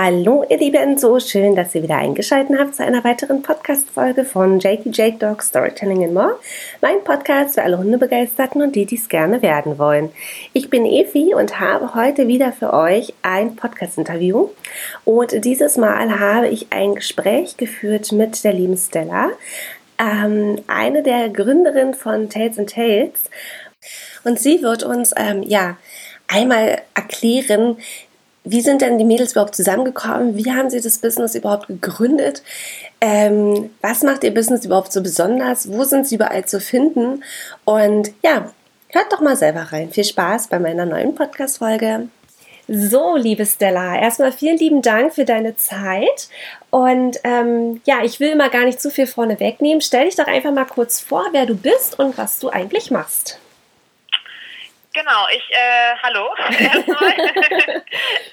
Hallo ihr Lieben, so schön, dass ihr wieder eingeschaltet habt zu einer weiteren Podcast-Folge von Jakey Jake Dog Storytelling and More. Mein Podcast für alle Hundebegeisterten und die, die es gerne werden wollen. Ich bin Evi und habe heute wieder für euch ein Podcast-Interview. Und dieses Mal habe ich ein Gespräch geführt mit der lieben Stella, ähm, eine der Gründerinnen von Tales and Tales. Und sie wird uns, ähm, ja, einmal erklären, wie sind denn die Mädels überhaupt zusammengekommen? Wie haben sie das Business überhaupt gegründet? Ähm, was macht ihr Business überhaupt so besonders? Wo sind sie überall zu finden? Und ja, hört doch mal selber rein. Viel Spaß bei meiner neuen Podcast-Folge. So, liebe Stella, erstmal vielen lieben Dank für deine Zeit. Und ähm, ja, ich will mal gar nicht zu viel vorne wegnehmen. Stell dich doch einfach mal kurz vor, wer du bist und was du eigentlich machst. Genau, ich, äh, hallo erstmal.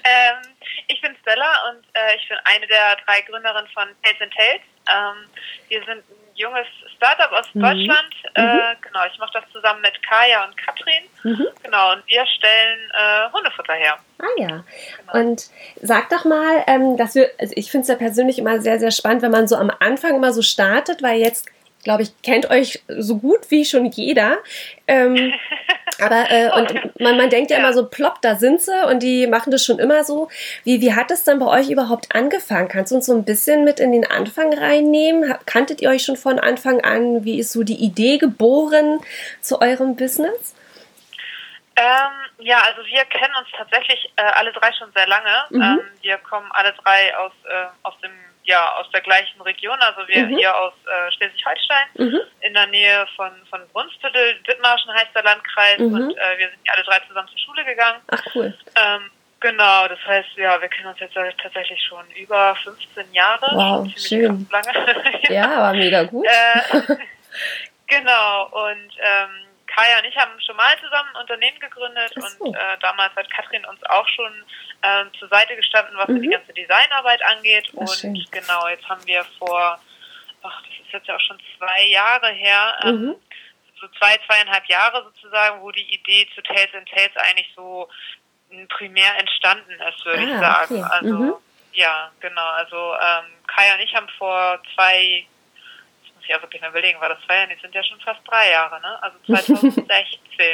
ähm, ich bin Stella und äh, ich bin eine der drei Gründerinnen von Tales and Tales. Ähm, wir sind ein junges Startup aus mhm. Deutschland. Äh, mhm. Genau, ich mache das zusammen mit Kaya und Katrin. Mhm. Genau, und wir stellen äh, Hundefutter her. Ah ja. Genau. Und sag doch mal, ähm, dass wir, also ich finde es ja persönlich immer sehr, sehr spannend, wenn man so am Anfang immer so startet, weil jetzt glaube ich, kennt euch so gut wie schon jeder. Ähm, aber äh, und man, man denkt ja, ja, immer so, plopp, da sind sie und die machen das schon immer so. Wie, wie hat es dann bei euch überhaupt angefangen? Kannst du uns so ein bisschen mit in den Anfang reinnehmen? Kanntet ihr euch schon von Anfang an? Wie ist so die Idee geboren zu eurem Business? Ähm, ja, also wir kennen uns tatsächlich äh, alle drei schon sehr lange. Mhm. Ähm, wir kommen alle drei aus, äh, aus dem ja, aus der gleichen Region, also wir mhm. hier aus äh, Schleswig-Holstein, mhm. in der Nähe von, von Brunsbüttel, Dithmarschen heißt der Landkreis mhm. und äh, wir sind alle drei zusammen zur Schule gegangen. Ach cool. Ähm, genau, das heißt, ja, wir kennen uns jetzt tatsächlich schon über 15 Jahre. Wow, schön. Ja, war mega gut. Äh, genau, und ähm, Kaya und ich haben schon mal zusammen ein Unternehmen gegründet so. und äh, damals hat Katrin uns auch schon äh, zur Seite gestanden, was mhm. die ganze Designarbeit angeht. Ach, und schön. genau, jetzt haben wir vor, ach, das ist jetzt ja auch schon zwei Jahre her, ähm, mhm. so zwei, zweieinhalb Jahre sozusagen, wo die Idee zu Tales and Tales eigentlich so primär entstanden ist, würde ah, ich sagen. Okay. Also mhm. ja, genau. Also ähm, Kaya und ich haben vor zwei ich ja wirklich mal überlegen, war das zwei Jahre, die sind ja schon fast drei Jahre, ne? Also 2016.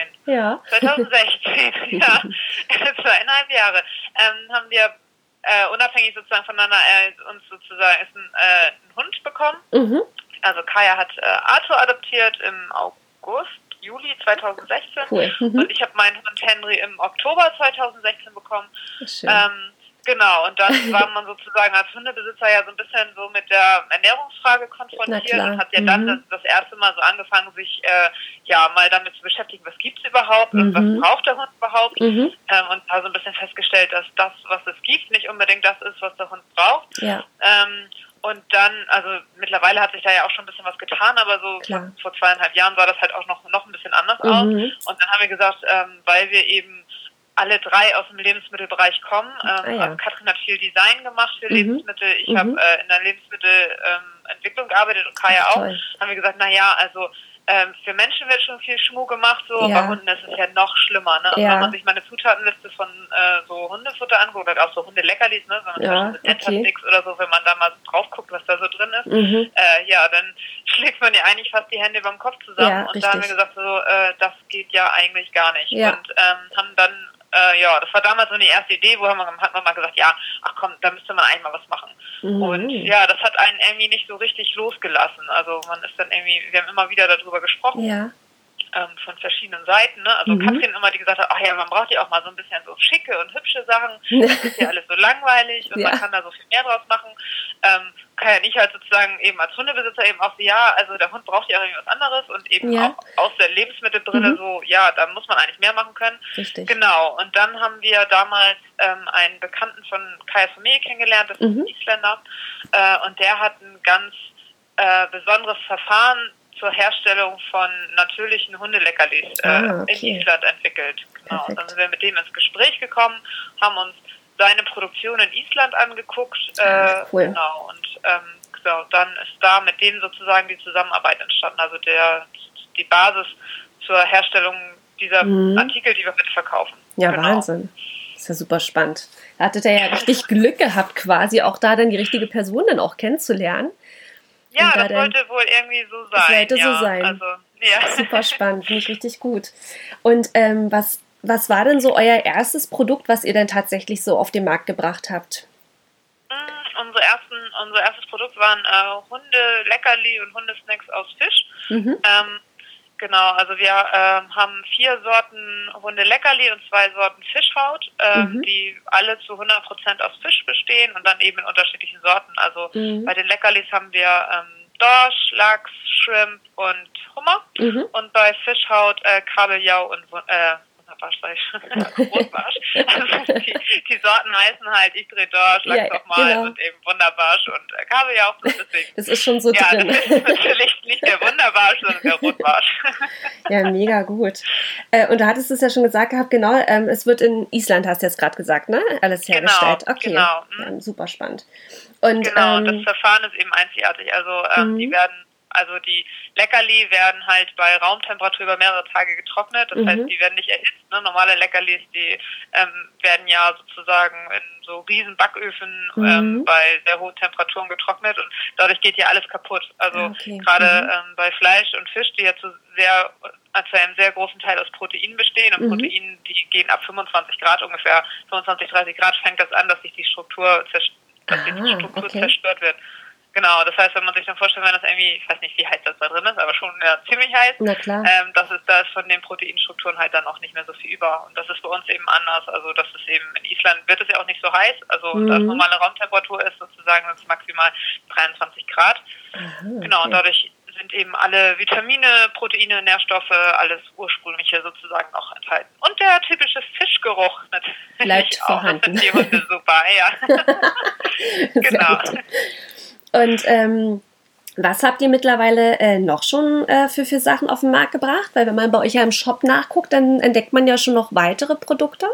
ja. 2016, ja. Zweieinhalb Jahre. Ähm, haben wir äh, unabhängig sozusagen voneinander äh, uns sozusagen ist ein, äh, einen Hund bekommen. Mhm. Also Kaya hat äh, Arthur adoptiert im August, Juli 2016 cool. mhm. und ich habe meinen Hund Henry im Oktober 2016 bekommen. Schön. Ähm, Genau, und dann war man sozusagen als Hundebesitzer ja so ein bisschen so mit der Ernährungsfrage konfrontiert und hat ja dann mhm. das, das, erste Mal so angefangen, sich äh, ja mal damit zu beschäftigen, was gibt's überhaupt mhm. und was mhm. braucht der Hund überhaupt mhm. ähm, und da so ein bisschen festgestellt, dass das, was es gibt, nicht unbedingt das ist, was der Hund braucht. Ja. Ähm, und dann, also mittlerweile hat sich da ja auch schon ein bisschen was getan, aber so Klar. vor zweieinhalb Jahren sah das halt auch noch, noch ein bisschen anders aus. Mhm. Und dann haben wir gesagt, ähm, weil wir eben alle drei aus dem Lebensmittelbereich kommen. Ähm, ah, ja. also Katrin hat viel Design gemacht für mhm. Lebensmittel. Ich mhm. habe äh, in der Lebensmittelentwicklung ähm, gearbeitet und Kaya auch. Haben wir gesagt, na ja, also ähm, für Menschen wird schon viel Schmuck gemacht, so ja. bei Hunden ist es ja noch schlimmer. Ne? Ja. Wenn man sich meine Zutatenliste von äh, so Hundefutter anguckt, oder auch so Hundeleckerlis, ne? wenn man ja, okay. oder so, wenn man da mal drauf guckt, was da so drin ist, mhm. äh, ja, dann schlägt man ja eigentlich fast die Hände beim Kopf zusammen. Ja, und richtig. da haben wir gesagt, so, äh, das geht ja eigentlich gar nicht. Und ähm, haben dann äh, ja, das war damals so die erste Idee, wo haben wir, hat man mal gesagt, ja, ach komm, da müsste man eigentlich mal was machen. Mhm. Und ja, das hat einen irgendwie nicht so richtig losgelassen. Also man ist dann irgendwie, wir haben immer wieder darüber gesprochen. Ja ähm, von verschiedenen Seiten. Ne? Also mhm. Katrin immer, die gesagt hat, ach ja, man braucht ja auch mal so ein bisschen so schicke und hübsche Sachen. Das ist ja alles so langweilig und ja. man kann da so viel mehr draus machen. Ähm, kann ja nicht halt sozusagen eben als Hundebesitzer eben auch so, ja, also der Hund braucht ja auch irgendwie was anderes und eben ja. auch aus der Lebensmittelbrille mhm. so, ja, da muss man eigentlich mehr machen können. Richtig. Genau. Und dann haben wir damals ähm, einen Bekannten von Kaya Familie kennengelernt, das mhm. ist ein Isländer, äh, und der hat ein ganz äh, besonderes Verfahren zur Herstellung von natürlichen Hundeleckerlis äh, ah, okay. in Island entwickelt. Genau. Dann sind wir mit dem ins Gespräch gekommen, haben uns seine Produktion in Island angeguckt. Ah, äh, cool. Genau. Und ähm, genau, dann ist da mit denen sozusagen die Zusammenarbeit entstanden. Also der die Basis zur Herstellung dieser mhm. Artikel, die wir mitverkaufen. Ja, genau. Wahnsinn. ist ja super spannend. Da hattet ihr ja richtig Glück gehabt, quasi auch da dann die richtige Person dann auch kennenzulernen. Ja, da das sollte wohl irgendwie so sein. Sollte ja, so sein. Also, ja. Super spannend, finde ich richtig gut. Und ähm, was, was war denn so euer erstes Produkt, was ihr dann tatsächlich so auf den Markt gebracht habt? Mm, unsere ersten, unser erstes Produkt waren äh, Hunde-Leckerli und Hundesnacks aus Fisch. Mhm. Ähm, Genau, also wir ähm, haben vier Sorten Hunde-Leckerli und zwei Sorten Fischhaut, ähm, mhm. die alle zu 100% aus Fisch bestehen und dann eben in unterschiedlichen Sorten. Also mhm. bei den Leckerlis haben wir ähm, Dorsch, Lachs, Shrimp und Hummer mhm. und bei Fischhaut äh, Kabeljau und äh, Sag ich Rotbarsch. Also die, die, Sorten heißen halt Igre Dorsch, Lachs ja, mal genau. und eben Wunderbarsch und äh, Kabeljau. Deswegen, das ist schon so ja, drin. Das ist natürlich nicht der Wunderbarsch, sondern der Rotbarsch. ja, mega gut. Äh, und du hattest es ja schon gesagt gehabt, genau, ähm, es wird in Island, hast du jetzt gerade gesagt, ne? Alles genau, hergestellt. Genau, okay. Genau. Ja, super spannend. Und, genau, ähm, das Verfahren ist eben einzigartig. Also ähm, die mhm. werden also die Leckerli werden halt bei Raumtemperatur über mehrere Tage getrocknet. Das mhm. heißt, die werden nicht erhitzt. Ne? Normale Leckerlis, die ähm, werden ja sozusagen in so riesen Backöfen mhm. ähm, bei sehr hohen Temperaturen getrocknet und dadurch geht ja alles kaputt. Also ah, okay. gerade mhm. ähm, bei Fleisch und Fisch, die ja zu sehr also einem sehr großen Teil aus Proteinen bestehen und mhm. Proteine, die gehen ab 25 Grad ungefähr, 25, 30 Grad fängt das an, dass sich die Struktur, dass ah, die Struktur okay. zerstört wird. Genau, das heißt, wenn man sich dann vorstellt, wenn das irgendwie, ich weiß nicht, wie heiß das da drin ist, aber schon ja, ziemlich heiß, Na klar. Ähm, das ist, da ist von den Proteinstrukturen halt dann auch nicht mehr so viel über. Und das ist bei uns eben anders. Also das ist eben, in Island wird es ja auch nicht so heiß. Also mhm. da normale Raumtemperatur ist sozusagen das maximal 23 Grad. Genau, okay. und dadurch sind eben alle Vitamine, Proteine, Nährstoffe, alles ursprüngliche sozusagen noch enthalten. Und der typische Fischgeruch natürlich Bleibt auch. vorhanden. Das sind Hunde super, ja. genau. Und ähm, was habt ihr mittlerweile äh, noch schon äh, für, für Sachen auf den Markt gebracht? Weil wenn man bei euch ja im Shop nachguckt, dann entdeckt man ja schon noch weitere Produkte.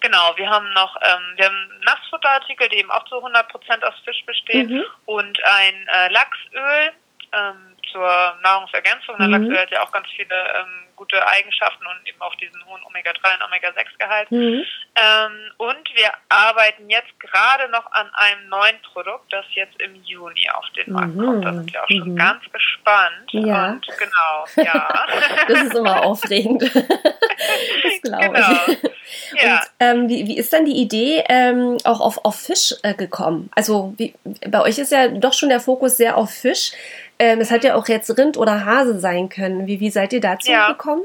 Genau, wir haben noch ähm, wir haben Nassfutterartikel, die eben auch zu 100% aus Fisch bestehen mhm. und ein äh, Lachsöl ähm, zur Nahrungsergänzung. Mhm. Lachsöl hat ja auch ganz viele ähm, gute Eigenschaften und eben auch diesen hohen Omega-3 und Omega-6-Gehalt. Mhm. Ähm, und wir arbeiten jetzt gerade noch an einem neuen Produkt, das jetzt im Juni auf den Markt mhm. kommt. Da sind wir auch schon mhm. ganz gespannt. Ja. Und genau, ja. das ist immer aufregend. das glaube genau. ich. Ja. Und ähm, wie, wie ist dann die Idee ähm, auch auf, auf Fisch äh, gekommen? Also wie, bei euch ist ja doch schon der Fokus sehr auf Fisch. Ähm, es hat ja auch jetzt Rind oder Hase sein können. Wie, wie seid ihr dazu ja. gekommen?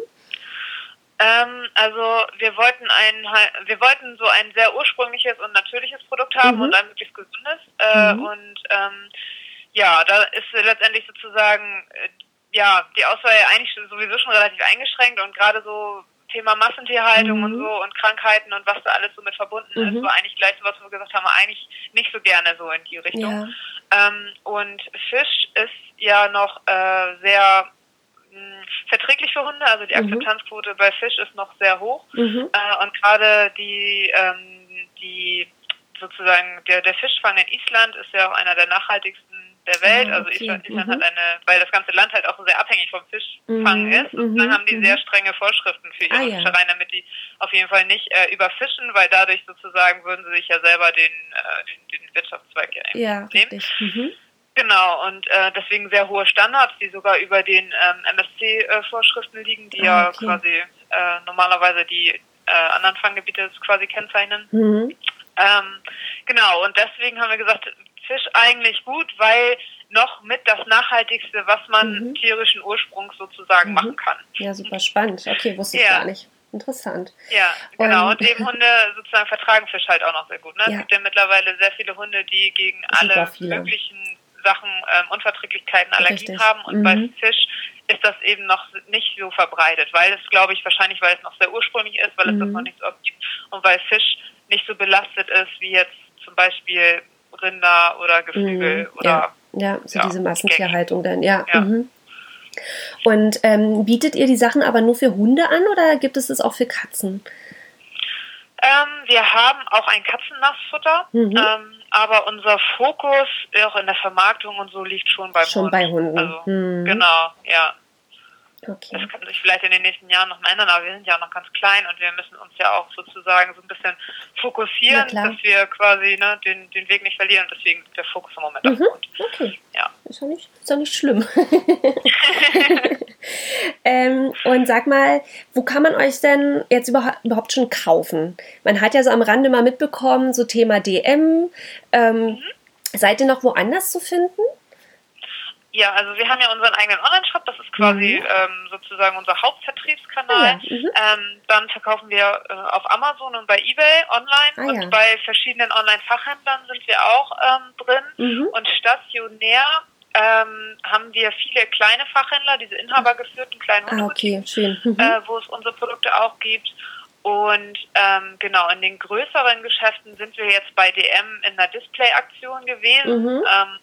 Ähm, also wir wollten ein, wir wollten so ein sehr ursprüngliches und natürliches Produkt haben mhm. und ein möglichst gesundes. Äh, mhm. Und ähm, ja, da ist letztendlich sozusagen äh, ja die Auswahl eigentlich sowieso schon relativ eingeschränkt und gerade so Thema Massentierhaltung mhm. und so und Krankheiten und was da alles so mit verbunden mhm. ist, war eigentlich gleich so was, wo wir gesagt haben, eigentlich nicht so gerne so in die Richtung. Ja. Ähm, und Fisch ist ja noch äh, sehr mh, hm, verträglich für Hunde, also die mhm. Akzeptanzquote bei Fisch ist noch sehr hoch. Mhm. Äh, und gerade die, ähm, die sozusagen der, der Fischfang in Island ist ja auch einer der nachhaltigsten der Welt. Ah, also Island, Island mhm. hat eine, weil das ganze Land halt auch sehr abhängig vom Fischfang mhm. ist. Und dann mhm. haben die sehr mhm. strenge Vorschriften für ihre ah, Fischereien, damit die auf jeden Fall nicht äh, überfischen, weil dadurch sozusagen würden sie sich ja selber den, äh, den, den Wirtschaftszweig ja, ja nehmen. Mhm. Genau, und äh, deswegen sehr hohe Standards, die sogar über den ähm, MSC-Vorschriften äh, liegen, die ah, okay. ja quasi äh, normalerweise die äh, anderen Fanggebiete quasi kennzeichnen. Mhm. Ähm, genau, und deswegen haben wir gesagt, Fisch eigentlich gut, weil noch mit das Nachhaltigste, was man mhm. tierischen Ursprungs sozusagen mhm. machen kann. Ja, super spannend. Okay, wusste ich ja. gar nicht. Interessant. Ja, genau. Und, und eben Hunde sozusagen vertragen Fisch halt auch noch sehr gut. Ne? Ja. Es gibt ja mittlerweile sehr viele Hunde, die gegen alle möglichen Sachen ähm, Unverträglichkeiten, Allergien Richtig. haben. Und mhm. bei Fisch ist das eben noch nicht so verbreitet, weil es, glaube ich, wahrscheinlich, weil es noch sehr ursprünglich ist, weil es das mhm. noch nicht so oft gibt und weil Fisch nicht so belastet ist wie jetzt zum Beispiel Rinder oder Geflügel mhm, oder. Ja, ja so ja, diese Massentierhaltung dann, ja. ja. Mhm. Und ähm, bietet ihr die Sachen aber nur für Hunde an oder gibt es das auch für Katzen? Ähm, wir haben auch ein Katzennassfutter, mhm. ähm, aber unser Fokus auch in der Vermarktung und so liegt schon beim Schon Hund. bei Hunden. Also, mhm. Genau, ja. Okay. Das kann sich vielleicht in den nächsten Jahren noch mal ändern, aber wir sind ja auch noch ganz klein und wir müssen uns ja auch sozusagen so ein bisschen fokussieren, dass wir quasi ne, den, den Weg nicht verlieren. Deswegen ist der Fokus im Moment mhm. auf Grund. Okay. Ja. Ist doch nicht, ist doch nicht schlimm. ähm, und sag mal, wo kann man euch denn jetzt überhaupt schon kaufen? Man hat ja so am Rande mal mitbekommen, so Thema DM. Ähm, mhm. Seid ihr noch woanders zu finden? Ja, also wir haben ja unseren eigenen Online-Shop, das ist quasi mhm. ähm, sozusagen unser Hauptvertriebskanal. Ah, ja. mhm. ähm, dann verkaufen wir äh, auf Amazon und bei eBay online ah, und ja. bei verschiedenen Online-Fachhändlern sind wir auch ähm, drin. Mhm. Und stationär ähm, haben wir viele kleine Fachhändler, diese inhabergeführten kleinen ah, okay, schön. Mhm. Äh, wo es unsere Produkte auch gibt. Und ähm, genau, in den größeren Geschäften sind wir jetzt bei DM in der Display-Aktion gewesen. Mhm. Ähm,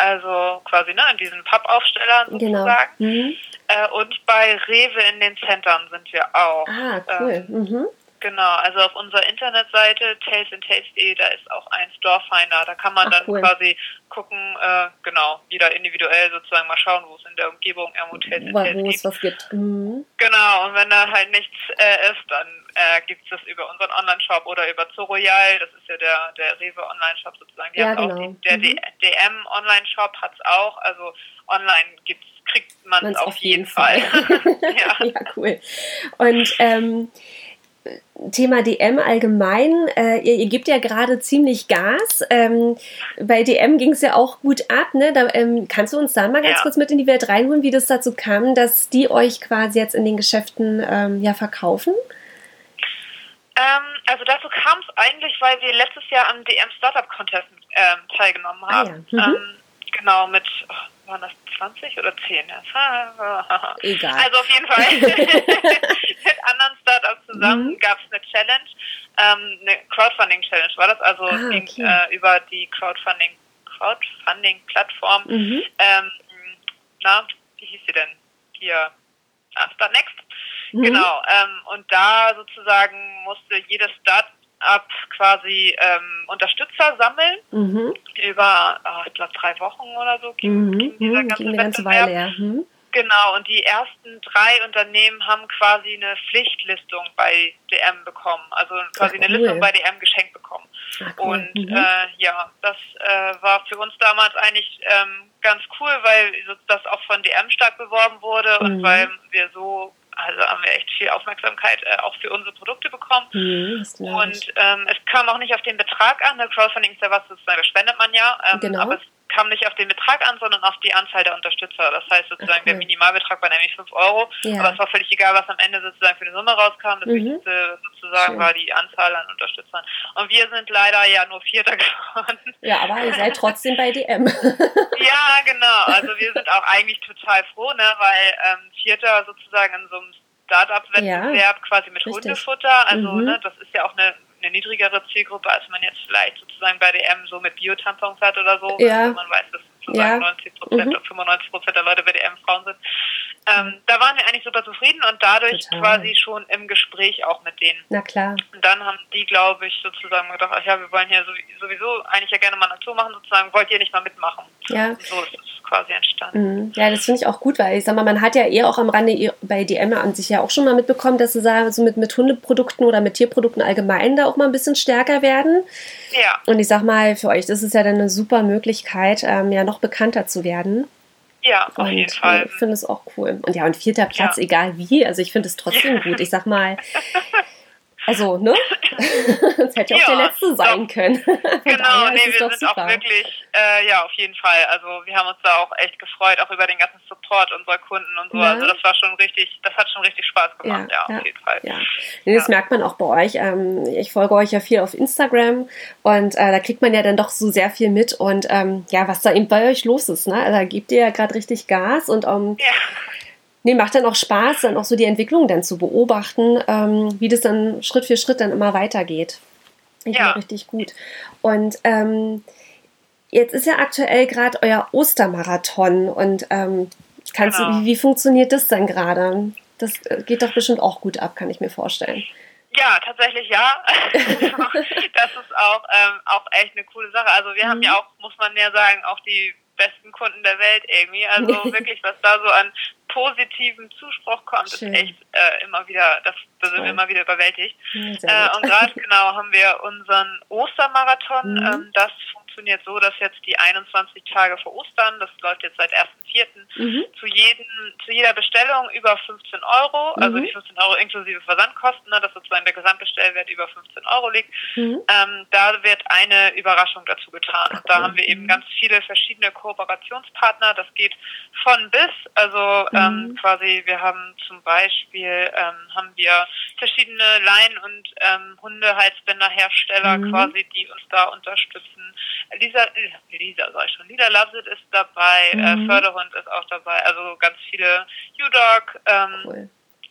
also quasi ne, in diesen Pappaufstellern genau. sozusagen. Genau. Mhm. Äh, und bei Rewe in den Centern sind wir auch. Ah, cool. Ähm, mhm. Genau, also auf unserer Internetseite tasteandtaste.de, da ist auch ein Storefinder. Da kann man Ach, dann cool. quasi gucken, äh, genau, wieder individuell sozusagen mal schauen, wo es in der Umgebung irgendwo Taste and Taste gibt. was gibt. Mhm. Genau, und wenn da halt nichts äh, ist, dann äh, gibt es das über unseren Online-Shop oder über Zoroyal, das ist ja der, der Rewe Online-Shop sozusagen. Die ja, genau. auch die, der mhm. DM Online-Shop hat es auch, also online gibt's, kriegt man es auf, auf, jeden, jeden Fall. Fall. ja. ja, cool. Und ähm, Thema DM allgemein. Äh, ihr, ihr, gebt ja gerade ziemlich Gas. Ähm, bei DM ging es ja auch gut ab. Ne? Da, ähm, kannst du uns da mal ganz ja. kurz mit in die Welt reinholen, wie das dazu kam, dass die euch quasi jetzt in den Geschäften ähm, ja verkaufen? Ähm, also dazu kam es eigentlich, weil wir letztes Jahr am DM Startup Contest ähm, teilgenommen haben. Ah, ja. mhm. Ähm, genau, mit oh, waren das 20 oder 10? Egal. Also auf jeden Fall mit anderen Startups zusammen mhm. gab es eine Challenge, ähm, eine Crowdfunding-Challenge war das, also ah, okay. ging, äh, über die Crowdfunding Crowdfunding-Plattform. Mhm. Ähm, na, wie hieß sie denn? Hier, Start Next. Mhm. Genau. Ähm, und da sozusagen musste jedes Start ab quasi ähm, Unterstützer sammeln mhm. über, oh, ich glaube, drei Wochen oder so ging, mhm. ging dieser mhm. ganze, ging ganze Weile, ja. Mhm. Genau, und die ersten drei Unternehmen haben quasi eine Pflichtlistung bei DM bekommen, also quasi Ach, cool. eine Listung bei DM geschenkt bekommen. Ach, cool. Und mhm. äh, ja, das äh, war für uns damals eigentlich ähm, ganz cool, weil das auch von DM stark beworben wurde und mhm. weil wir so also haben wir echt viel Aufmerksamkeit äh, auch für unsere Produkte bekommen. Mhm, und ähm, es kam auch nicht auf den Betrag an. Der Crowdfunding ist ja was, sozusagen, spendet man ja. Ähm, genau. Aber es kam nicht auf den Betrag an, sondern auf die Anzahl der Unterstützer. Das heißt sozusagen, okay. der Minimalbetrag war nämlich 5 Euro, ja. aber es war völlig egal, was am Ende sozusagen für eine Summe rauskam. Das mhm. Wichtigste sozusagen Schön. war die Anzahl an Unterstützern. Und wir sind leider ja nur Vierter geworden. Ja, aber ihr seid trotzdem bei DM. ja, genau. Also wir sind auch eigentlich total froh, ne, weil ähm, Vierter sozusagen in so einem Startup-Wettbewerb ja, quasi mit richtig. Hundefutter, also mhm. ne, das ist ja auch eine eine niedrigere Zielgruppe, als man jetzt vielleicht sozusagen bei DM so mit Biotampons hat oder so. Ja. Also man weiß, dass sozusagen ja. 90 Prozent mhm. 95 Prozent der Leute bei DM Frauen sind. Ähm, da waren wir eigentlich super zufrieden und dadurch Total. quasi schon im Gespräch auch mit denen. Na klar. Und dann haben die, glaube ich, sozusagen gedacht, ach ja, wir wollen hier sowieso eigentlich ja gerne mal eine Tour machen, sozusagen, wollt ihr nicht mal mitmachen? Ja. Und so ist es quasi entstanden. Mhm. Ja, das finde ich auch gut, weil ich sag mal, man hat ja eher auch am Rande bei DM an sich ja auch schon mal mitbekommen, dass sie sagen, so mit, mit Hundeprodukten oder mit Tierprodukten allgemein da auch mal ein bisschen stärker werden. Ja. Und ich sag mal, für euch das ist ja dann eine super Möglichkeit, ähm, ja noch bekannter zu werden. Ja, auf und jeden Fall. Ich finde es auch cool. Und ja, und vierter Platz, ja. egal wie. Also ich finde es trotzdem ja. gut. Ich sag mal, Also, ne? das hätte ja auch der letzte sein doch. können. genau, nee, wir sind super. auch wirklich, äh, ja, auf jeden Fall. Also, wir haben uns da auch echt gefreut, auch über den ganzen Support unserer Kunden und so. Ja. Also, das war schon richtig, das hat schon richtig Spaß gemacht, ja, ja auf jeden Fall. Ja. Nee, das merkt man auch bei euch. Ähm, ich folge euch ja viel auf Instagram und äh, da kriegt man ja dann doch so sehr viel mit und ähm, ja, was da eben bei euch los ist, ne? Also, da gebt ihr ja gerade richtig Gas und um, ähm, ja Nee, macht dann auch Spaß, dann auch so die Entwicklung dann zu beobachten, ähm, wie das dann Schritt für Schritt dann immer weitergeht. Ich ja. richtig gut. Und ähm, jetzt ist ja aktuell gerade euer Ostermarathon und ähm, kannst genau. du, wie, wie funktioniert das dann gerade? Das äh, geht doch bestimmt auch gut ab, kann ich mir vorstellen. Ja, tatsächlich ja. das ist auch, ähm, auch echt eine coole Sache. Also wir mhm. haben ja auch, muss man ja sagen, auch die besten Kunden der Welt irgendwie. Also wirklich, was da so an positiven Zuspruch kommt, Schön. ist echt äh, immer wieder, das, das sind wir immer wieder überwältigt. Ja, äh, und gerade genau haben wir unseren Ostermarathon. Mhm. Ähm, das funktioniert so, dass jetzt die 21 Tage vor Ostern, das läuft jetzt seit 1.4., mhm. zu, jedem, zu jeder Bestellung über 15 Euro, also mhm. die 15 Euro inklusive Versandkosten, ne, dass sozusagen der Gesamtbestellwert über 15 Euro liegt, mhm. ähm, da wird eine Überraschung dazu getan. Und da haben wir eben ganz viele verschiedene Kooperationspartner. Das geht von bis, also ähm, mhm. quasi, wir haben zum Beispiel, ähm, haben wir verschiedene Lein- und ähm, Hundehalsbänderhersteller mhm. quasi, die uns da unterstützen. Lisa, Lisa sag ich schon, Lisa Loves ist dabei, äh, mhm. Förderhund ist auch dabei, also ganz viele U-Dog, ähm, cool.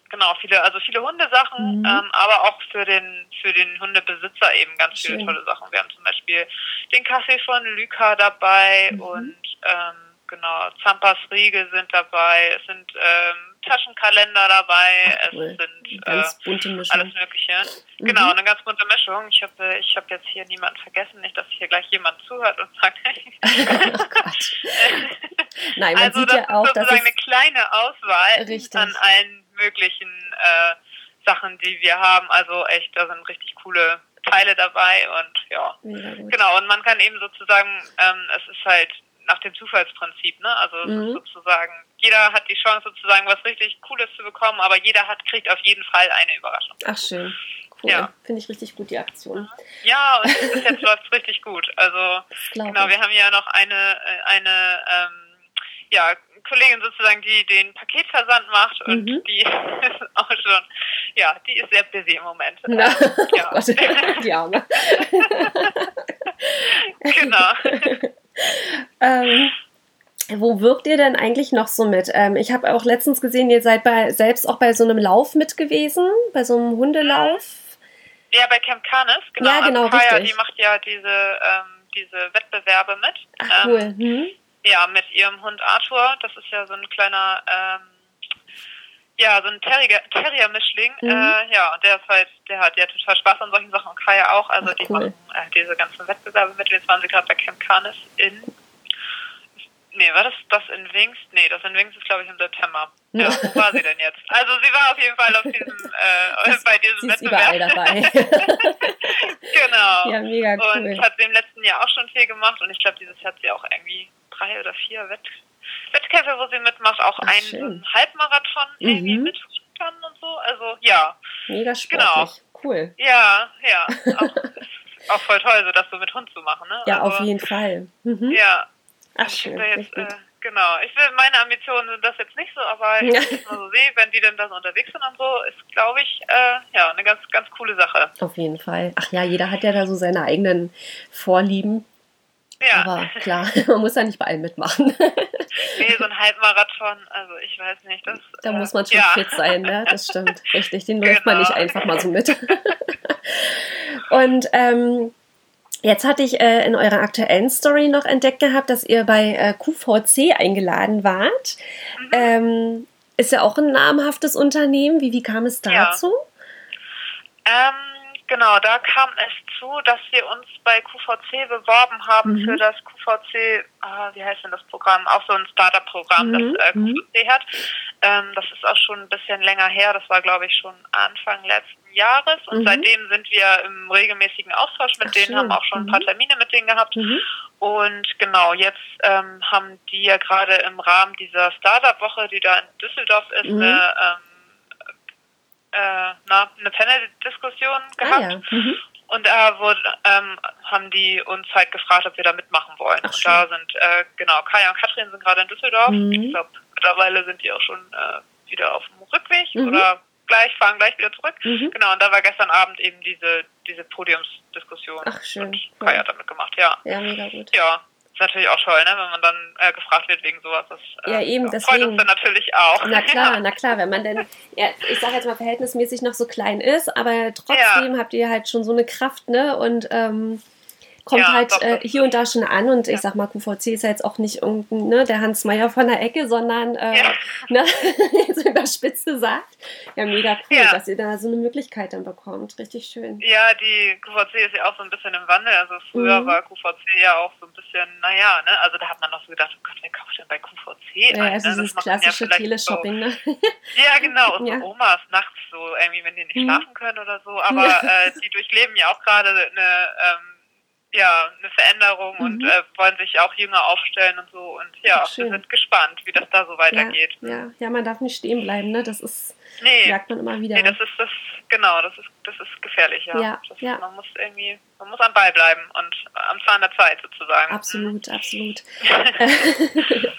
genau, viele, also viele Hundesachen, mhm. ähm, aber auch für den, für den Hundebesitzer eben ganz Schön. viele tolle Sachen. Wir haben zum Beispiel den Kaffee von Lyka dabei mhm. und ähm, genau, Zampas Riegel sind dabei, es sind ähm, Taschenkalender dabei, Ach, cool. es sind ganz äh, bunte Mischung. alles Mögliche. Mhm. Genau, eine ganz bunte Mischung. Ich habe ich hab jetzt hier niemanden vergessen, nicht, dass hier gleich jemand zuhört und sagt, Nein, man also sieht ja auch, sozusagen eine kleine Auswahl richtig. an allen möglichen äh, Sachen, die wir haben. Also echt, da sind richtig coole Teile dabei und ja, genau. Und man kann eben sozusagen, ähm, es ist halt nach dem Zufallsprinzip, ne? Also mhm. sozusagen, jeder hat die Chance sozusagen was richtig Cooles zu bekommen, aber jeder hat kriegt auf jeden Fall eine Überraschung. Ach schön. Cool. Ja. Finde ich richtig gut, die Aktion. Ja, und bis jetzt läuft es richtig gut. Also genau, ich. wir haben ja noch eine, äh, eine ähm, ja, Kollegin sozusagen, die den Paketversand macht und mhm. die ist auch schon, ja, die ist sehr busy im Moment. Na, ähm, ja. oh Gott, die Arme. genau. Ähm, wo wirkt ihr denn eigentlich noch so mit? Ähm, ich habe auch letztens gesehen, ihr seid bei, selbst auch bei so einem Lauf mit gewesen, bei so einem Hundelauf. Ja, bei Camp Canis, genau. Ja, genau, also Kaya, die macht ja diese, ähm, diese Wettbewerbe mit. Ach, cool. Ähm, hm. Ja, mit ihrem Hund Arthur. Das ist ja so ein kleiner, ähm, ja, so ein Terrier-Mischling. mhm. äh, ja, und der ist halt, der hat ja total Spaß an solchen Sachen und Kaya auch. Also Ach, die machen äh, diese ganzen Wettbewerbe mit. Jetzt waren sie gerade bei Camp Canis in Nee, war das das in Wings? Nee, das in Wings ist, glaube ich, im September. Ja, wo war sie denn jetzt? Also sie war auf jeden Fall auf diesem, äh, bei diesem sie ist Wettbewerb. überall dabei. genau. Ja, mega cool. Und hat sie im letzten Jahr auch schon viel gemacht und ich glaube, dieses Jahr hat sie auch irgendwie drei oder vier Wett Wettkämpfe, wo sie mitmacht, auch Ach, einen schön. Halbmarathon mhm. irgendwie mit dann und so. Also ja. Mega sportlich. Genau. Cool. Ja, ja. Auch, auch voll toll, so das so mit Hund zu machen, ne? Ja, also, auf jeden Fall. Mhm. Ja, Ach, schön. Jetzt, äh, genau. Ich will, meine Ambitionen sind das jetzt nicht so, aber ich ja. mal so sehe, wenn die dann da so unterwegs sind und so, ist, glaube ich, äh, ja, eine ganz, ganz coole Sache. Auf jeden Fall. Ach ja, jeder hat ja da so seine eigenen Vorlieben. Ja. Aber klar, man muss ja nicht bei allem mitmachen. nee, so ein Halbmarathon, also ich weiß nicht. Das, da äh, muss man schon ja. fit sein, ne? Das stimmt. Richtig, den läuft genau. man nicht einfach mal so mit. und ähm, Jetzt hatte ich äh, in eurer aktuellen Story noch entdeckt gehabt, dass ihr bei äh, QVC eingeladen wart. Mhm. Ähm, ist ja auch ein namhaftes Unternehmen. Wie, wie kam es dazu? Ja. Ähm, genau, da kam es zu, dass wir uns bei QVC beworben haben mhm. für das QVC, ah, wie heißt denn das Programm? Auch so ein Startup-Programm, mhm. das äh, QVC mhm. hat. Ähm, das ist auch schon ein bisschen länger her. Das war, glaube ich, schon Anfang letzten Jahres und mhm. seitdem sind wir im regelmäßigen Austausch mit Ach, denen, schön. haben auch schon ein paar mhm. Termine mit denen gehabt. Mhm. Und genau, jetzt ähm, haben die ja gerade im Rahmen dieser Startup-Woche, die da in Düsseldorf ist, mhm. eine, ähm, äh, na, eine Panel-Diskussion gehabt. Ah, ja. Mhm. Und da wurde, ähm, haben die uns halt gefragt, ob wir da mitmachen wollen. Ach, und da sind, äh, genau, Kaya und Katrin sind gerade in Düsseldorf. Mhm. Ich glaube, mittlerweile sind die auch schon äh, wieder auf dem Rückweg oder gleich, fahren gleich wieder zurück. Mhm. Genau, und da war gestern Abend eben diese, diese Podiumsdiskussion. Ach, schön. Und Kai hat damit gemacht, ja. Ja, mega gut. Ja, ist natürlich auch toll, ne, wenn man dann äh, gefragt wird wegen sowas. Das, äh, ja, eben, das freut uns dann natürlich auch. Na klar, ja. na klar, wenn man denn, ja, ich sage jetzt mal verhältnismäßig noch so klein ist, aber trotzdem ja. habt ihr halt schon so eine Kraft, ne, und ähm, kommt ja, halt doch, äh, hier und da schon an und ja. ich sag mal, QVC ist ja jetzt auch nicht irgendein, ne, der Hans Meier von der Ecke, sondern, äh, ja. ne, jetzt überspitzt gesagt. Ja, mega cool, dass ihr da so eine Möglichkeit dann bekommt. Richtig schön. Ja, die QVC ist ja auch so ein bisschen im Wandel. Also früher mhm. war QVC ja auch so ein bisschen, naja, ne, also da hat man noch so gedacht, oh Gott, wer kauft denn bei QVC ja, ein? Also ne? dieses klassische ja Teleshopping, so. ne? Ja, genau. Und so Omas nachts so, irgendwie, wenn die nicht mhm. schlafen können oder so. Aber äh, die durchleben ja auch gerade eine, ähm, ja, eine Veränderung mhm. und äh, wollen sich auch jünger aufstellen und so. Und ja, wir sind gespannt, wie das da so weitergeht. Ja, ja, ja, man darf nicht stehen bleiben, ne? Das ist, nee, merkt man immer wieder. Nee, das ist das, genau, das ist, das ist gefährlich, ja. ja, das, ja. Man muss irgendwie, man muss am Ball bleiben und am Zahn der Zeit sozusagen. Absolut, mhm. absolut.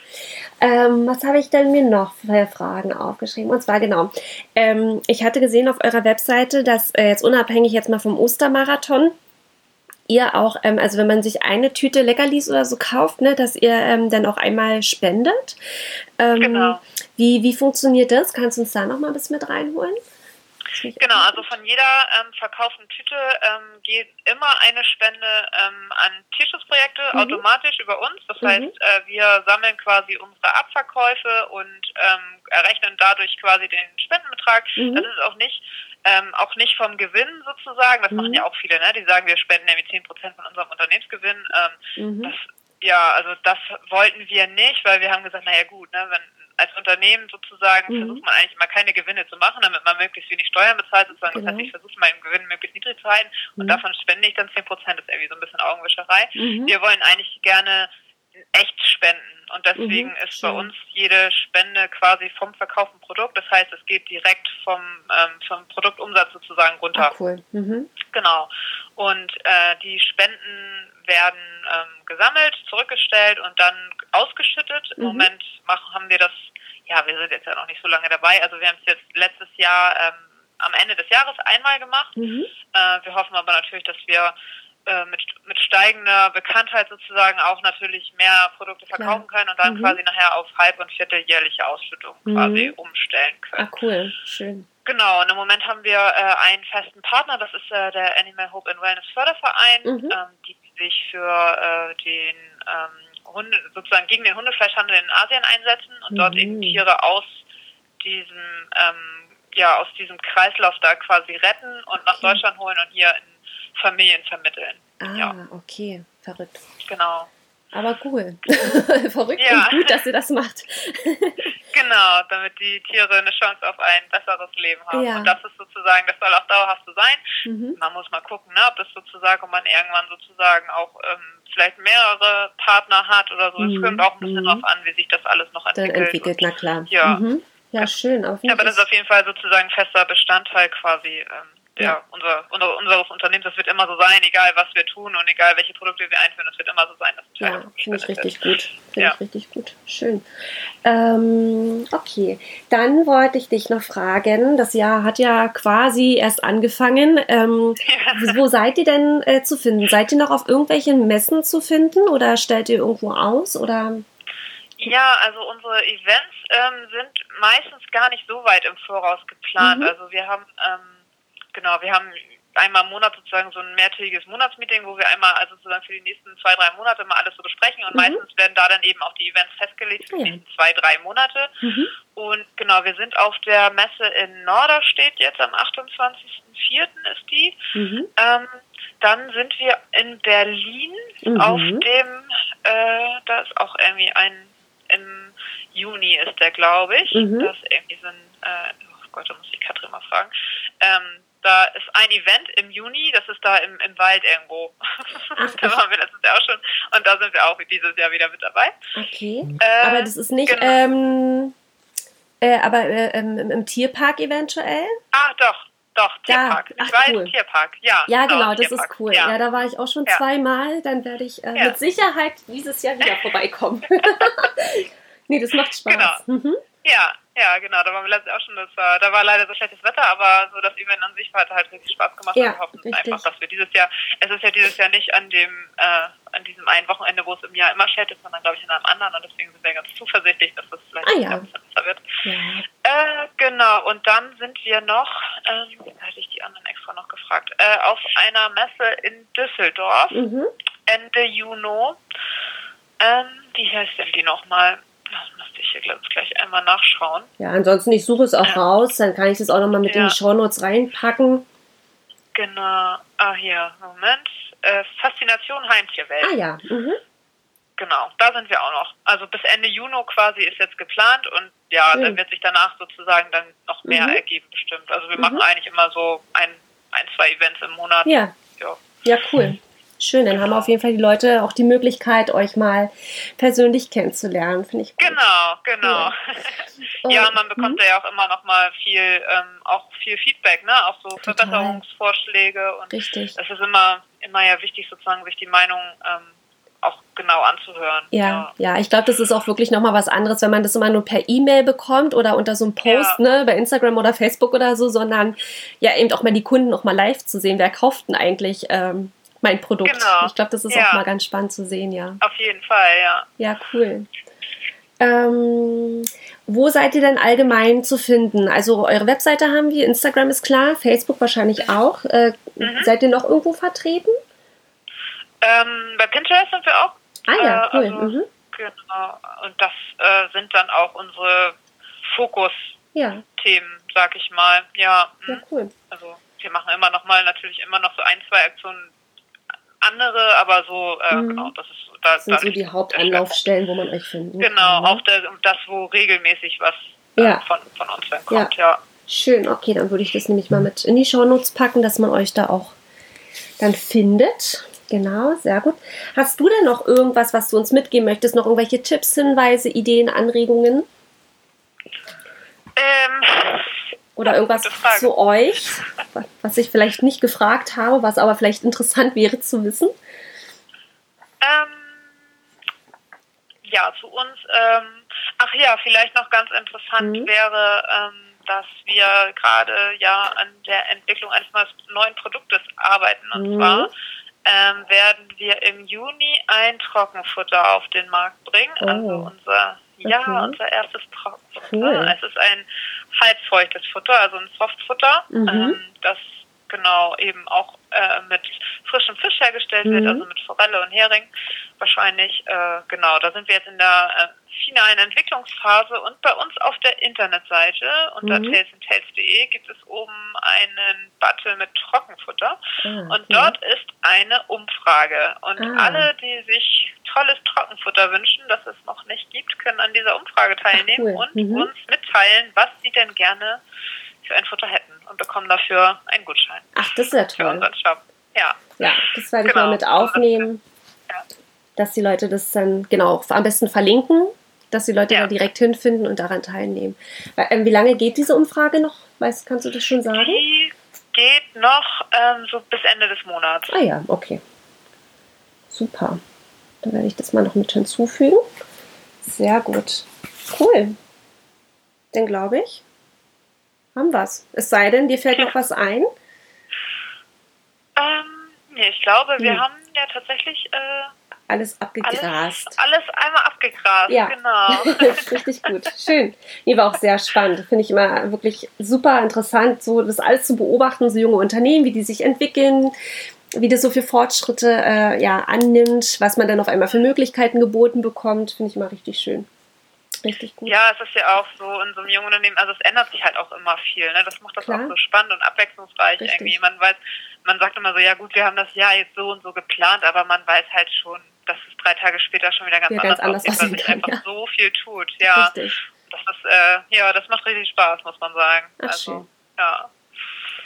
ähm, was habe ich denn mir noch für Fragen aufgeschrieben? Und zwar genau, ähm, ich hatte gesehen auf eurer Webseite, dass äh, jetzt unabhängig jetzt mal vom Ostermarathon, ihr auch, ähm, also wenn man sich eine Tüte Leckerlis oder so kauft, ne, dass ihr ähm, dann auch einmal spendet. Ähm, genau. Wie, wie funktioniert das? Kannst du uns da noch mal ein bisschen mit reinholen? Genau, also von jeder ähm, verkauften Tüte ähm, geht immer eine Spende ähm, an Tierschutzprojekte mhm. automatisch über uns. Das mhm. heißt, äh, wir sammeln quasi unsere Abverkäufe und ähm, errechnen dadurch quasi den Spendenbetrag. Mhm. Das ist auch nicht ähm, auch nicht vom Gewinn sozusagen. Das mhm. machen ja auch viele, ne? Die sagen, wir spenden nämlich 10 Prozent von unserem Unternehmensgewinn. Ähm, mhm. Das, ja, also das wollten wir nicht, weil wir haben gesagt, naja gut, ne, wenn als Unternehmen sozusagen mhm. versucht man eigentlich immer keine Gewinne zu machen, damit man möglichst wenig Steuern bezahlt sozusagen. Genau. Das heißt, ich versuche meinen Gewinn möglichst niedrig zu halten und mhm. davon spende ich dann 10 Prozent. Das ist irgendwie so ein bisschen Augenwischerei. Mhm. Wir wollen eigentlich gerne echt spenden. Und deswegen mhm, ist bei uns jede Spende quasi vom verkauften Produkt. Das heißt, es geht direkt vom, ähm, vom Produktumsatz sozusagen runter. Ah, cool. Mhm. Genau. Und äh, die Spenden werden ähm, gesammelt, zurückgestellt und dann ausgeschüttet. Im mhm. Moment machen, haben wir das, ja, wir sind jetzt ja noch nicht so lange dabei. Also wir haben es jetzt letztes Jahr ähm, am Ende des Jahres einmal gemacht. Mhm. Äh, wir hoffen aber natürlich, dass wir äh, mit, mit steigender Bekanntheit sozusagen auch natürlich mehr Produkte verkaufen Klar. können und dann mhm. quasi nachher auf halb- und vierteljährliche Ausschüttung mhm. quasi umstellen können. Ah, cool, schön. Genau, und im Moment haben wir äh, einen festen Partner, das ist äh, der Animal Hope and Wellness Förderverein, mhm. ähm, die sich für äh, den ähm, Hunde, sozusagen gegen den Hundefleischhandel in Asien einsetzen und dort eben mhm. Tiere aus diesem ähm, ja aus diesem Kreislauf da quasi retten und nach. Deutschland holen und hier in Familien vermitteln. Ah, ja. okay, verrückt. Genau. Aber cool. Verrückt ja. und gut, dass ihr das macht. genau, damit die Tiere eine Chance auf ein besseres Leben haben. Ja. Und das ist sozusagen, das soll auch dauerhaft so sein. Mhm. Man muss mal gucken, ne, ob das sozusagen, ob man irgendwann sozusagen auch ähm, vielleicht mehrere Partner hat oder so. Es mhm. kommt auch ein bisschen mhm. drauf an, wie sich das alles noch entwickelt. Dann entwickelt, na klar. Ja. Mhm. Ja, schön. Auf ja, aber das ist auf jeden Fall sozusagen fester Bestandteil quasi ähm, der, ja. unser, unser, unseres Unternehmens. Das wird immer so sein, egal was wir tun und egal welche Produkte wir einführen, das wird immer so sein. Dass ja, finde ich richtig gut. Finde ja. ich richtig gut. Schön. Ähm, okay, dann wollte ich dich noch fragen, das Jahr hat ja quasi erst angefangen. Ähm, ja. Wo seid ihr denn äh, zu finden? Seid ihr noch auf irgendwelchen Messen zu finden oder stellt ihr irgendwo aus? Oder? Ja, also unsere Events ähm, sind meistens gar nicht so weit im Voraus geplant. Mhm. Also wir haben ähm, Genau, wir haben einmal im Monat sozusagen so ein mehrtägiges Monatsmeeting, wo wir einmal also sozusagen für die nächsten zwei, drei Monate mal alles so besprechen und mhm. meistens werden da dann eben auch die Events festgelegt für die nächsten zwei, drei Monate. Mhm. Und genau, wir sind auf der Messe in Norderstedt jetzt am 28.04. ist die. Mhm. Ähm, dann sind wir in Berlin mhm. auf dem, äh, da ist auch irgendwie ein, im Juni ist der, glaube ich. Mhm. Das ist irgendwie so ein, äh, oh Gott, da muss ich Katrin mal fragen. Ähm, da ist ein Event im Juni, das ist da im, im Wald irgendwo. Da waren wir letztes Jahr auch schon und da sind wir auch dieses Jahr wieder mit dabei. Okay. Äh, aber das ist nicht, genau. ähm, äh, aber äh, im, im, Tierpark eventuell? Ah, doch. Doch, Tierpark. Da, ach, Wald, cool. Tierpark, ja. Ja, genau, genau das Tierpark. ist cool. Ja. ja. da war ich auch schon ja. zweimal. Dann werde ich äh, ja. mit Sicherheit dieses Jahr wieder vorbeikommen. nee, das macht Spaß. Genau. Mhm. Ja, ja, genau, da waren wir letztes Jahr auch schon. Das war, da war leider so schlechtes Wetter, aber so das Event an sich hat halt richtig Spaß gemacht. Ja, und wir hoffen einfach, dass wir dieses Jahr, es ist ja dieses Jahr nicht an dem, äh, an diesem einen Wochenende, wo es im Jahr immer schält ist, sondern glaube ich an einem anderen und deswegen sind wir ganz zuversichtlich, dass das vielleicht ah, ja. ein bisschen besser wird. Ja. Äh, genau, und dann sind wir noch, ähm, da hatte ich die anderen extra noch gefragt, äh, auf einer Messe in Düsseldorf. Mhm. Ende Juni. Ähm, wie heißt denn die nochmal? Das müsste ich hier glaube ich, gleich einmal nachschauen. Ja, ansonsten, ich suche es auch ja. raus, dann kann ich das auch nochmal mit ja. in die Shownotes reinpacken. Genau. Ah, hier, Moment. Äh, Faszination Heimtierwelt. Ah ja. Mhm. Genau, da sind wir auch noch. Also bis Ende Juni quasi ist jetzt geplant und ja, mhm. dann wird sich danach sozusagen dann noch mehr mhm. ergeben bestimmt. Also wir machen mhm. eigentlich immer so ein, ein, zwei Events im Monat. Ja. Ja, ja cool. Schön, dann haben auf jeden Fall die Leute auch die Möglichkeit, euch mal persönlich kennenzulernen, finde ich. Gut. Genau, genau. Cool. ja, man bekommt mhm. ja auch immer noch mal viel, ähm, auch viel Feedback, ne, auch so Total. Verbesserungsvorschläge und Richtig. es ist immer, immer ja wichtig, sozusagen sich die Meinung ähm, auch genau anzuhören. Ja, ja, ja ich glaube, das ist auch wirklich nochmal was anderes, wenn man das immer nur per E-Mail bekommt oder unter so einem Post, ja. ne, bei Instagram oder Facebook oder so, sondern ja eben auch mal die Kunden auch mal live zu sehen. Wer kauft denn eigentlich ähm, mein Produkt? Genau. Ich glaube, das ist ja. auch mal ganz spannend zu sehen, ja. Auf jeden Fall, ja. Ja, cool. Ähm, wo seid ihr denn allgemein zu finden? Also eure Webseite haben wir, Instagram ist klar, Facebook wahrscheinlich auch. Äh, mhm. Seid ihr noch irgendwo vertreten? Ähm, bei Pinterest sind wir auch. Ah ja, äh, cool. Also, mhm. Genau. Und das äh, sind dann auch unsere Fokus-Themen, ja. sag ich mal. Ja, ja, mhm. cool. Also wir machen immer noch mal natürlich immer noch so ein, zwei Aktionen andere, aber so, äh, mhm. genau, das ist da, das sind so die Hauptanlaufstellen, wo man euch findet. Genau, auch der, das, wo regelmäßig was äh, ja. von, von uns dann kommt, ja. ja. Schön, okay, dann würde ich das nämlich mal mit in die Shownotes packen, dass man euch da auch dann findet. Genau, sehr gut. Hast du denn noch irgendwas, was du uns mitgeben möchtest? Noch irgendwelche Tipps, Hinweise, Ideen, Anregungen? Ähm, Oder irgendwas zu euch, was ich vielleicht nicht gefragt habe, was aber vielleicht interessant wäre zu wissen? Ähm, ja, zu uns. Ähm, ach ja, vielleicht noch ganz interessant mhm. wäre, ähm, dass wir gerade ja an der Entwicklung eines neuen Produktes arbeiten. Und mhm. zwar ähm, werden wir im Juni ein Trockenfutter auf den Markt bringen. Oh. Also unser, ja, okay. unser erstes Trockenfutter. Cool. Es ist ein halbfeuchtes Futter, also ein Softfutter, mhm. ähm, das genau eben auch äh, mit frischem Fisch hergestellt mhm. wird, also mit Forelle und Hering wahrscheinlich. Äh, genau, da sind wir jetzt in der äh, finalen Entwicklungsphase und bei uns auf der Internetseite unter mhm. talesandtales.de gibt es oben einen Button mit Trockenfutter ah, und dort ist eine Umfrage und ah. alle, die sich tolles Trockenfutter wünschen, das es noch nicht gibt, können an dieser Umfrage teilnehmen Ach, cool. und mhm. uns mitteilen, was sie denn gerne für ein Futter hätten und bekommen dafür einen Gutschein. Ach, das ist ja toll. Für unseren Shop. Ja. Ja, das werde ich genau. mal mit aufnehmen, ja. dass die Leute das dann genau am besten verlinken, dass die Leute ja. da direkt hinfinden und daran teilnehmen. Ähm, wie lange geht diese Umfrage noch? Weißt, kannst du das schon sagen? Die geht noch ähm, so bis Ende des Monats. Ah ja, okay. Super. Dann werde ich das mal noch mit hinzufügen. Sehr gut. Cool. Dann glaube ich, haben wir's. Es sei denn, dir fällt noch was ein? Ähm, nee, ich glaube, wir hm. haben ja tatsächlich äh, alles abgegrast. Alles, alles, einmal abgegrast, ja. genau. Richtig gut. Schön. Die war auch sehr spannend. Finde ich immer wirklich super interessant, so das alles zu beobachten, so junge Unternehmen, wie die sich entwickeln, wie das so für Fortschritte äh, ja, annimmt, was man dann auf einmal für Möglichkeiten geboten bekommt, finde ich immer richtig schön. Richtig gut. Ja, es ist ja auch so in so einem jungen Unternehmen, also es ändert sich halt auch immer viel. Ne? Das macht das Klar. auch so spannend und abwechslungsreich Richtig. irgendwie. Man weiß, man sagt immer so, ja gut, wir haben das Jahr jetzt so und so geplant, aber man weiß halt schon, dass es drei Tage später schon wieder ganz, ja, anders, ganz anders aussieht, weil sich einfach ja. so viel tut. Ja. Richtig. Das ist, äh, ja, das macht richtig Spaß, muss man sagen. Ach, also, schön. ja.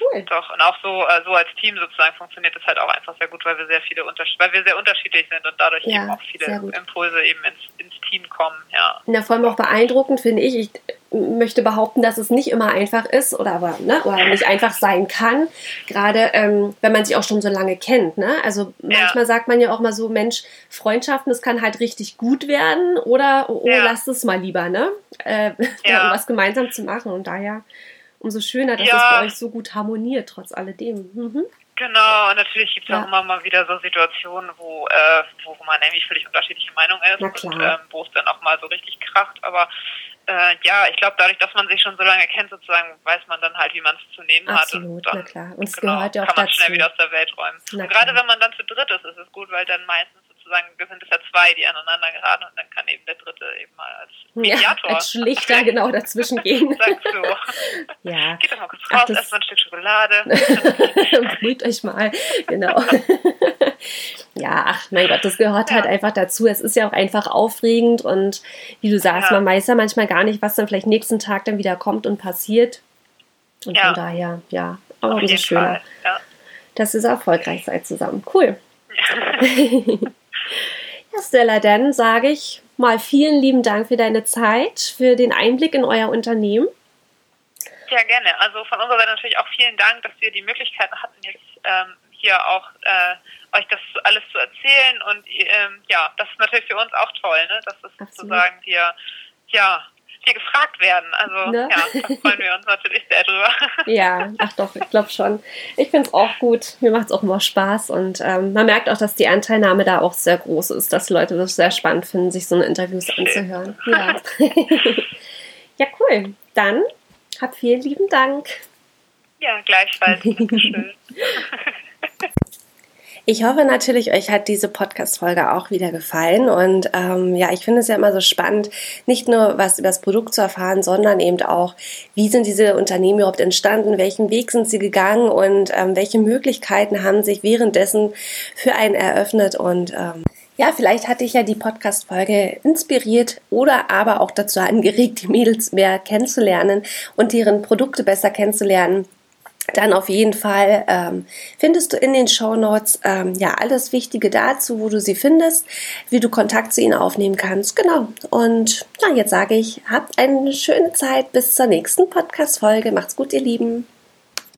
Cool. Doch, und auch so, äh, so als Team sozusagen funktioniert das halt auch einfach sehr gut, weil wir sehr viele Unterschied weil wir sehr unterschiedlich sind und dadurch ja, eben auch viele Impulse eben ins, ins Team kommen, ja. Na, vor allem auch beeindruckend finde ich, ich möchte behaupten, dass es nicht immer einfach ist oder aber ne, oder nicht einfach sein kann, gerade ähm, wenn man sich auch schon so lange kennt. Ne? Also manchmal ja. sagt man ja auch mal so, Mensch, Freundschaften, das kann halt richtig gut werden oder oh, ja. lasst es mal lieber, ne? Äh, ja. irgendwas gemeinsam zu machen und daher umso schöner, dass ja. es bei euch so gut harmoniert, trotz alledem. Mhm. Genau, und natürlich gibt es ja. auch immer mal wieder so Situationen, wo, äh, wo man nämlich völlig unterschiedliche Meinungen ist und ähm, wo es dann auch mal so richtig kracht. Aber äh, ja, ich glaube, dadurch, dass man sich schon so lange kennt, sozusagen, weiß man dann halt, wie man es zu nehmen Absolut, hat. Absolut, na klar. Und es genau, gehört ja auch kann man dazu. schnell wieder aus der Welt räumen. Na und gerade wenn man dann zu dritt ist, ist es gut, weil dann meistens sozusagen sind es ja zwei, die aneinander geraten und dann kann eben der dritte eben mal als Mediator. Ja, als Schlichter genau dazwischen gehen. Sagst du. Ja. Geht doch mal kurz raus, erstmal ein Stück Schokolade. Beruhigt euch mal, genau. ja, ach mein Gott, das gehört halt ja. halt einfach dazu. Es ist ja auch einfach aufregend und wie du sagst, ja. man weiß ja manchmal gar nicht, was dann vielleicht nächsten Tag dann wieder kommt und passiert. Und ja. von daher, ja, aber umso schöner, ja. dass ihr so erfolgreich seid zusammen. Cool. Ja, Stella, dann sage ich mal vielen lieben Dank für deine Zeit, für den Einblick in euer Unternehmen. Ja, gerne. Also von unserer Seite natürlich auch vielen Dank, dass wir die Möglichkeit hatten, jetzt ähm, hier auch äh, euch das alles zu erzählen. Und ähm, ja, das ist natürlich für uns auch toll, ne? dass es sozusagen hier ja, hier gefragt werden. Also ne? ja, da freuen wir uns natürlich sehr drüber. Ja, ach doch, ich glaube schon. Ich finde es auch gut. Mir macht es auch immer Spaß und ähm, man merkt auch, dass die Anteilnahme da auch sehr groß ist, dass Leute das sehr spannend finden, sich so eine Interviews Schön. anzuhören. Ja. ja, cool. Dann hab vielen lieben Dank. Ja, gleichfalls. Schön. Ich hoffe natürlich, euch hat diese Podcast-Folge auch wieder gefallen. Und ähm, ja, ich finde es ja immer so spannend, nicht nur was über das Produkt zu erfahren, sondern eben auch, wie sind diese Unternehmen überhaupt entstanden, welchen Weg sind sie gegangen und ähm, welche Möglichkeiten haben sich währenddessen für einen eröffnet. Und ähm, ja, vielleicht hatte ich ja die Podcast-Folge inspiriert oder aber auch dazu angeregt, die Mädels mehr kennenzulernen und deren Produkte besser kennenzulernen dann auf jeden Fall ähm, findest du in den Show Notes ähm, ja alles Wichtige dazu, wo du sie findest, wie du Kontakt zu ihnen aufnehmen kannst. Genau. Und ja, jetzt sage ich, habt eine schöne Zeit bis zur nächsten Podcast-Folge. Macht's gut, ihr Lieben.